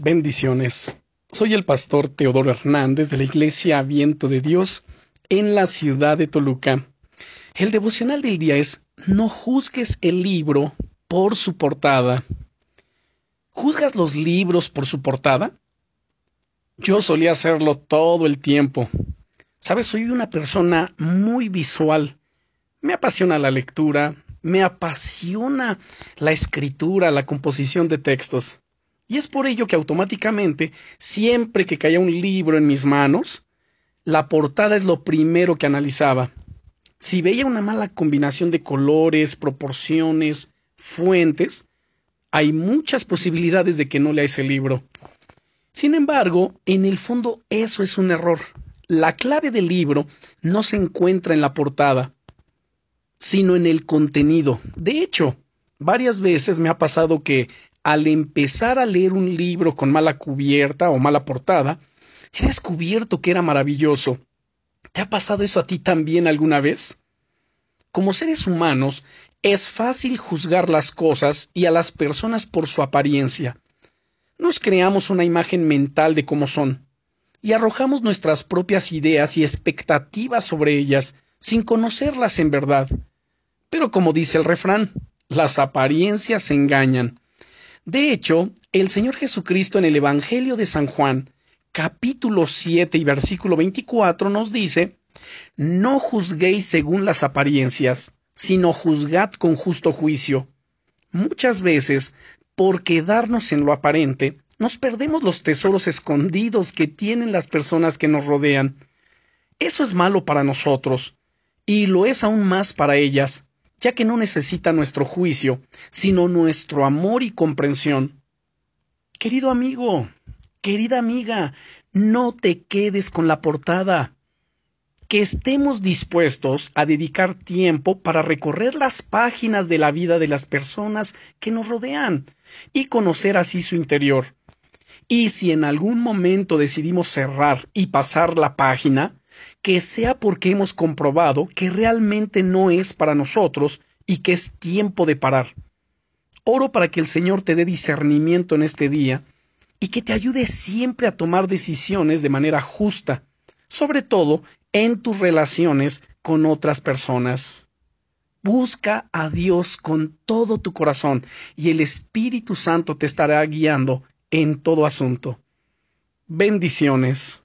Bendiciones. Soy el pastor Teodoro Hernández de la Iglesia Viento de Dios en la ciudad de Toluca. El devocional del día es No juzgues el libro por su portada. ¿Juzgas los libros por su portada? Yo solía hacerlo todo el tiempo. Sabes, soy una persona muy visual. Me apasiona la lectura, me apasiona la escritura, la composición de textos. Y es por ello que automáticamente, siempre que caía un libro en mis manos, la portada es lo primero que analizaba. Si veía una mala combinación de colores, proporciones, fuentes, hay muchas posibilidades de que no lea ese libro. Sin embargo, en el fondo eso es un error. La clave del libro no se encuentra en la portada, sino en el contenido. De hecho, varias veces me ha pasado que al empezar a leer un libro con mala cubierta o mala portada, he descubierto que era maravilloso. ¿Te ha pasado eso a ti también alguna vez? Como seres humanos, es fácil juzgar las cosas y a las personas por su apariencia. Nos creamos una imagen mental de cómo son y arrojamos nuestras propias ideas y expectativas sobre ellas sin conocerlas en verdad. Pero como dice el refrán, las apariencias engañan. De hecho, el Señor Jesucristo en el Evangelio de San Juan, capítulo 7 y versículo 24 nos dice, No juzguéis según las apariencias, sino juzgad con justo juicio. Muchas veces, por quedarnos en lo aparente, nos perdemos los tesoros escondidos que tienen las personas que nos rodean. Eso es malo para nosotros, y lo es aún más para ellas, ya que no necesita nuestro juicio, sino nuestro amor y comprensión. Querido amigo, querida amiga, no te quedes con la portada. Que estemos dispuestos a dedicar tiempo para recorrer las páginas de la vida de las personas que nos rodean y conocer así su interior. Y si en algún momento decidimos cerrar y pasar la página, que sea porque hemos comprobado que realmente no es para nosotros y que es tiempo de parar. Oro para que el Señor te dé discernimiento en este día y que te ayude siempre a tomar decisiones de manera justa, sobre todo en tus relaciones con otras personas. Busca a Dios con todo tu corazón y el Espíritu Santo te estará guiando en todo asunto. Bendiciones.